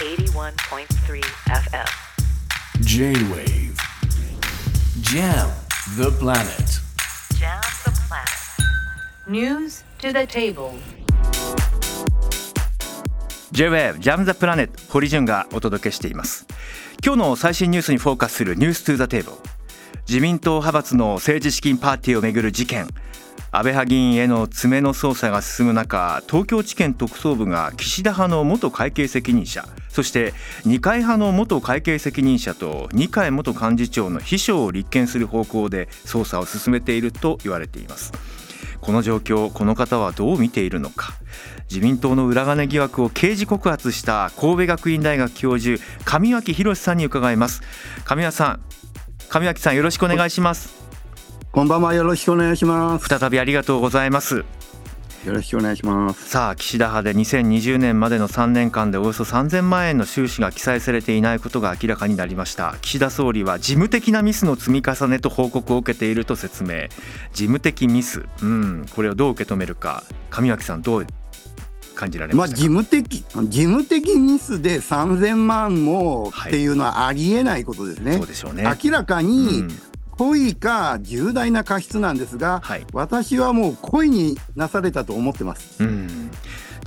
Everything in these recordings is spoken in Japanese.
81.3 FM. J-Wave Jam the planet Jam the planet. News to the table. J-Wave ジャムザプラネット堀潤がお届けしています今日の最新ニュースにフォーカスするニューストゥザテーブル自民党派閥の政治資金パーティーをめぐる事件。安倍派議員への詰めの捜査が進む中東京地検特捜部が岸田派の元会計責任者そして二階派の元会計責任者と二階元幹事長の秘書を立件する方向で捜査を進めていると言われています。この状況この方はどう見ているのか。自民党の裏金疑惑を刑事告発した神戸学院大学教授上脇博さんに伺います。上脇さん上脇さんよろしくお願いします。こんばんはよろしくお願いします。再びありがとうございます。よろしくお願いします。さあ岸田派で2020年までの3年間でおよそ3000万円の収支が記載されていないことが明らかになりました。岸田総理は事務的なミスの積み重ねと報告を受けていると説明。事務的ミス。うんこれをどう受け止めるか。上脇さんどう感じられまあましたか、事務的事務的ミスで3000万もっていうのはありえないことですね、そうでしょうね。明らかうにん。故意か重大な過失なんですが、はい。私はもう故意になされたと思ってます。うん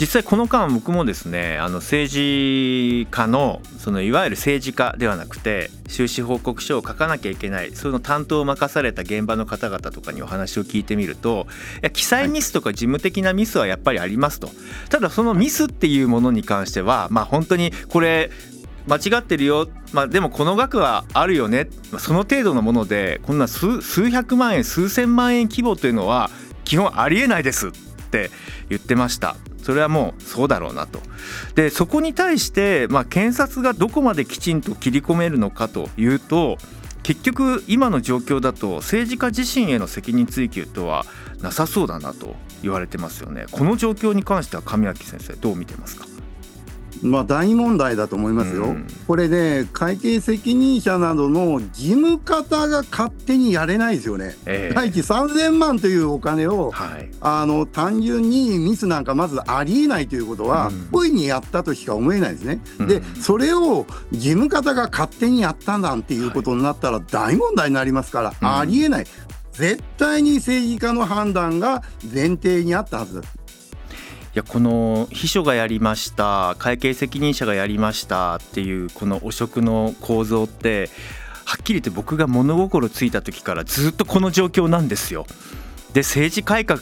実際この間僕もですねあの政治家のそのいわゆる政治家ではなくて収支報告書を書かなきゃいけないその担当を任された現場の方々とかにお話を聞いてみるといや記載ミスとか事務的なミスはやっぱりありますと。ただそのミスっていうものに関してはまあ本当にこれ間違ってるよ、まあ、でもこの額はあるよね。まあその程度のものでこんな数数百万円数千万円規模というのは基本ありえないですって言ってましたそれはもうそうだろうなと。でそこに対して、まあ、検察がどこまできちんと切り込めるのかというと結局今の状況だと政治家自身への責任追及とはなさそうだなと言われてますよね。この状況に関しては神明先生どう見てますか？まあ大問題だと思いますよ、うん。これね会計責任者などの事務方が勝手にやれないですよね、ええ。第一3000万というお金をはい。あの単純にミスなんかまずありえないということはうん。故意にやったとしか思えないですね。うん。でそれを事務方が勝手にやったなんていうことになったら大問題になりますから、うん。ありえない。絶対に政治家の判断が前提にあったはず。です。やこの秘書がやりました会計責任者がやりましたっていうこの汚職の構造ってはっきり言って僕が物心ついた時からずっとこの状況なんですよ。で政治改革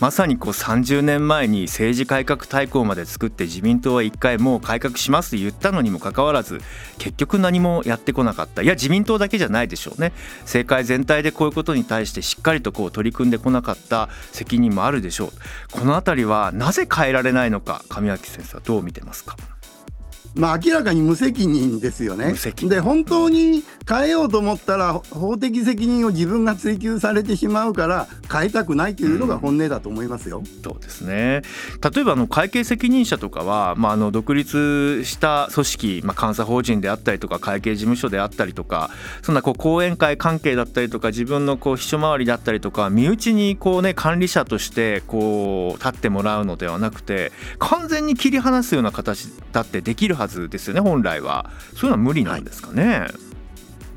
まさにこう30年前に政治改革大綱まで作って自民党は一回もう改革しますと言ったのにもかかわらず結局何もやってこなかった。いや自民党だけじゃないでしょうね。政界全体でこういうことに対してしっかりとこう取り組んでこなかった責任もあるでしょう。このあたりはなぜ変えられないのか上脇先生はどう見てますか？まあ明らかに無責任ですよね。で本当に変えようと思ったら法的責任を自分が追及されてしまうから変えたくないというのが本音だと思いますよ。そうですね。例えばあの会計責任者とかは、まあ、あの独立した組織、まあ、監査法人であったりとか会計事務所であったりとかそんなこう講演会関係だったりとか自分のこう秘書周りだったりとか身内にこう、ね、管理者としてこう立ってもらうのではなくて完全に切り離すような形だってできるはずですよね本来はそういうのは無理なんですかね。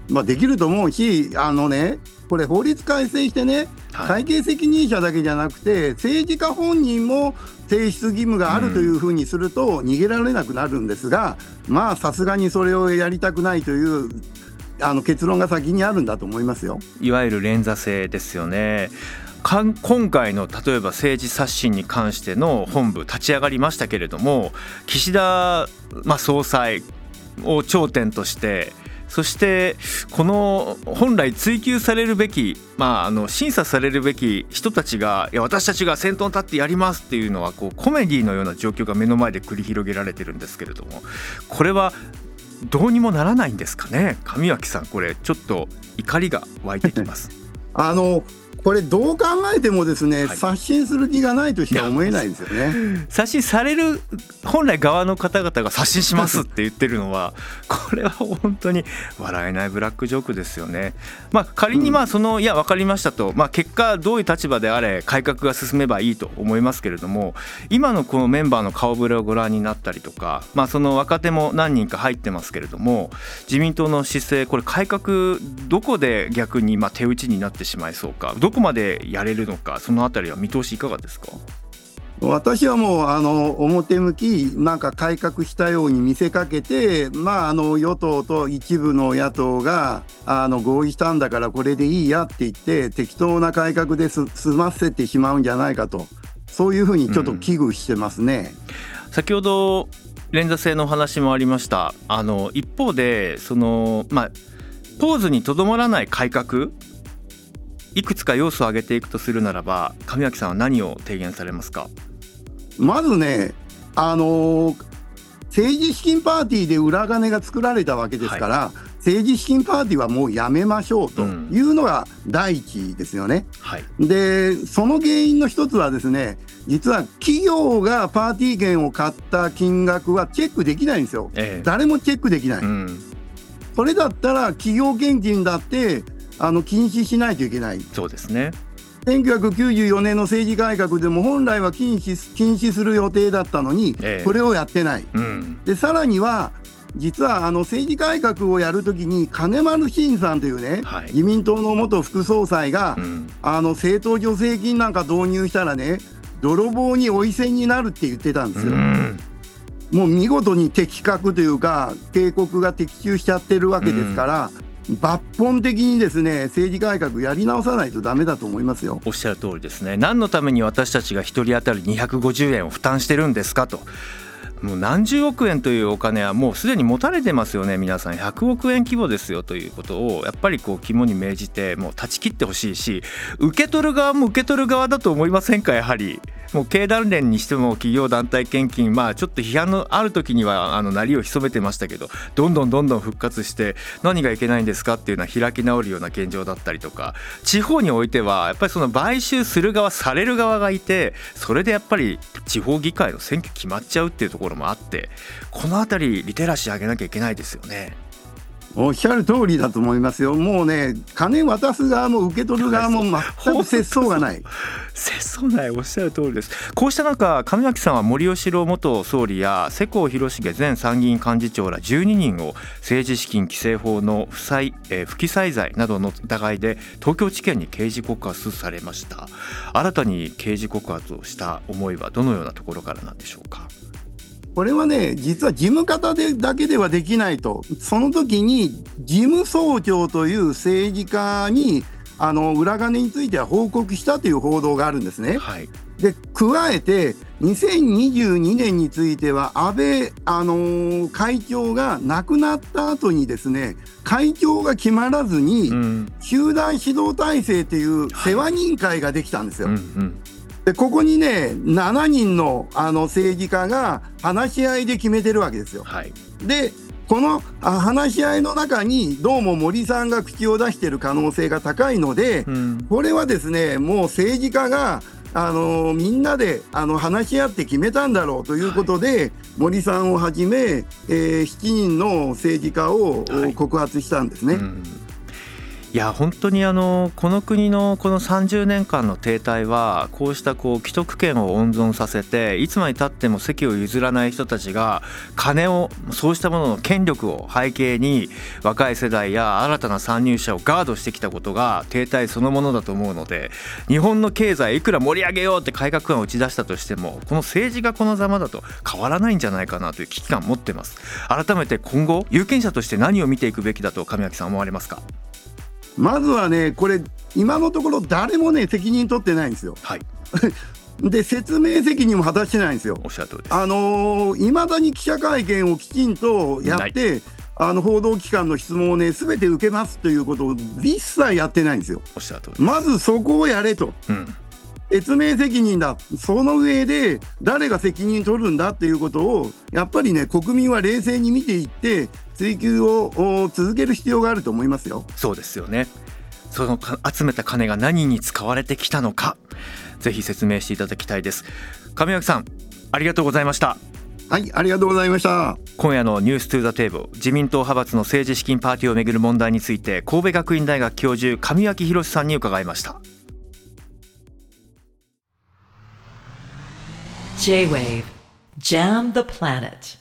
まあ、できると思うしあのねこれ法律改正してねはい会計責任者だけじゃなくて政治家本人も提出義務があるというふうにすると逃げられなくなるんですが、まあさすがにそれをやりたくないというあの結論が先にあるんだと思いますよ。いわゆる連座制ですよね。今回の例えば政治刷新に関しての本部立ち上がりましたけれども岸田、まあ、総裁を頂点としてそしてこの本来追及されるべき、まあ、あの審査されるべき人たちがいや私たちが先頭に立ってやりますっていうのはこうコメディのような状況が目の前で繰り広げられてるんですけれどもこれはどうにもならないんですかね？上脇さんこれちょっと怒りが湧いてきます。あのこれどう考えてもですね、はい刷新する気がないとしか思えないんですよね。刷新される本来側の方々が刷新しますって言ってるのは これは本当に笑えないブラックジョークですよね。まあ仮にまあその、いや分かりましたと、まあ、結果どういう立場であれ改革が進めばいいと思いますけれども今のこのメンバーの顔ぶれをご覧になったりとか、まあ、その若手も何人か入ってますけれども自民党の姿勢これ改革どこで逆にまあ手打ちになってしまいそうかどこまでやれるのかそのあたりは見通しいかがですか？私はもうあの表向きなんか改革したように見せかけて、まあ、あの与党と一部の野党があの合意したんだからこれでいいやって言って適当な改革です済ませてしまうんじゃないかとそういうふうにちょっと危惧してますね。先ほど連座制のお話もありましたあの一方でそのまあポーズにとどまらない改革いくつか要素を挙げていくとするならば上脇さんは何を提言されますか？まずねあの政治資金パーティーで裏金が作られたわけですから、政治資金パーティーはもうやめましょうというのが第一ですよね。はいでその原因の一つはですね実は企業がパーティー券を買った金額はチェックできないんですよ。ええ誰もチェックできない。うんそれだったら企業献金だってあの禁止しないといけない。そうですね1994年の政治改革でも本来は禁止禁止する予定だったのに、ええこれをやってない。うんでさらには実はあの政治改革をやるときに金丸信さんというね、はい自民党の元副総裁が、うんあの政党助成金なんか導入したらね泥棒にお伊勢になるって言ってたんですよ。うんもう見事に的確というか警告が的中しちゃってるわけですから、抜本的にですね政治改革やり直さないとダメだと思いますよ。おっしゃる通りですね。何のために私たちが1人当たり250円を負担してるんですかと。もう何十億円というお金はもうすでに持たれてますよね皆さん。100億円規模ですよということをやっぱりこう肝に銘じてもう断ち切ってほしいし受け取る側も受け取る側だと思いませんかやはり。もう経団連にしても企業団体献金まあちょっと批判のある時にはあの鳴りを潜めてましたけどどんどんどんどん復活して何がいけないんですかっていうのは開き直るような現状だったりとか地方においてはやっぱりその買収する側される側がいてそれでやっぱり地方議会の選挙決まっちゃうっていうところもあってこの辺りリテラシー上げなきゃいけないですよね。おっしゃる通りだと思いますよ。もうね金渡す側も受け取る側も全く節操がない。節操ないおっしゃる通りですこうした中上脇さんは森喜朗元総理や世耕弘成前参議院幹事長ら12人を政治資金規正法の不採、えー不記載罪などの疑いで東京地検に刑事告発されました新たに刑事告発をした思いはどのようなところからなんでしょうか？これはね実は事務方でだけではできないと。その時に事務総長という政治家にあの裏金については報告したという報道があるんですね。はい。で加えて2022年については安倍、あのー会長が亡くなった後にですね会長が決まらずに、うん。集団指導体制という世話人会ができたんですよ。うんうんでここにね7人のあの政治家が話し合いで決めてるわけですよ。はい。でこのあ話し合いの中にどうも森さんが口を出している可能性が高いので、うん。これはですねもう政治家があのみんなであの話し合って決めたんだろうということで、森さんをはじめ、えー7人の政治家を、はい。告発したんですね。うんいや本当にあのこの国のこの30年間の停滞はこうしたこう既得権を温存させていつまでたっても席を譲らない人たちが金をそうしたものの権力を背景に若い世代や新たな参入者をガードしてきたことが停滞そのものだと思うので日本の経済いくら盛り上げようって改革案を打ち出したとしてもこの政治がこのざまだと変わらないんじゃないかなという危機感を持ってます。改めて今後有権者として何を見ていくべきだと上脇さん思われますか？まずはねこれ今のところ誰もね責任取ってないんですよ。はい で説明責任も果たしてないんですよ。おっしゃる通りです。あのい、まだに記者会見をきちんとやって、あの報道機関の質問をねすべて受けますということを一切やってないんですよ。おっしゃる通り。まずそこをやれと。うん。説明責任だ。その上で誰が責任取るんだっていうことをやっぱりね国民は冷静に見ていって追及をお続ける必要があると思いますよ。そうですよね。その集めた金が何に使われてきたのか。ぜひ説明していただきたいです。上脇さんありがとうございました。はいありがとうございました。今夜のニューストゥーザテーブル自民党派閥の政治資金パーティーをめぐる問題について神戸学院大学教授上脇博さんに伺いました。J-Wave. Jam the Planet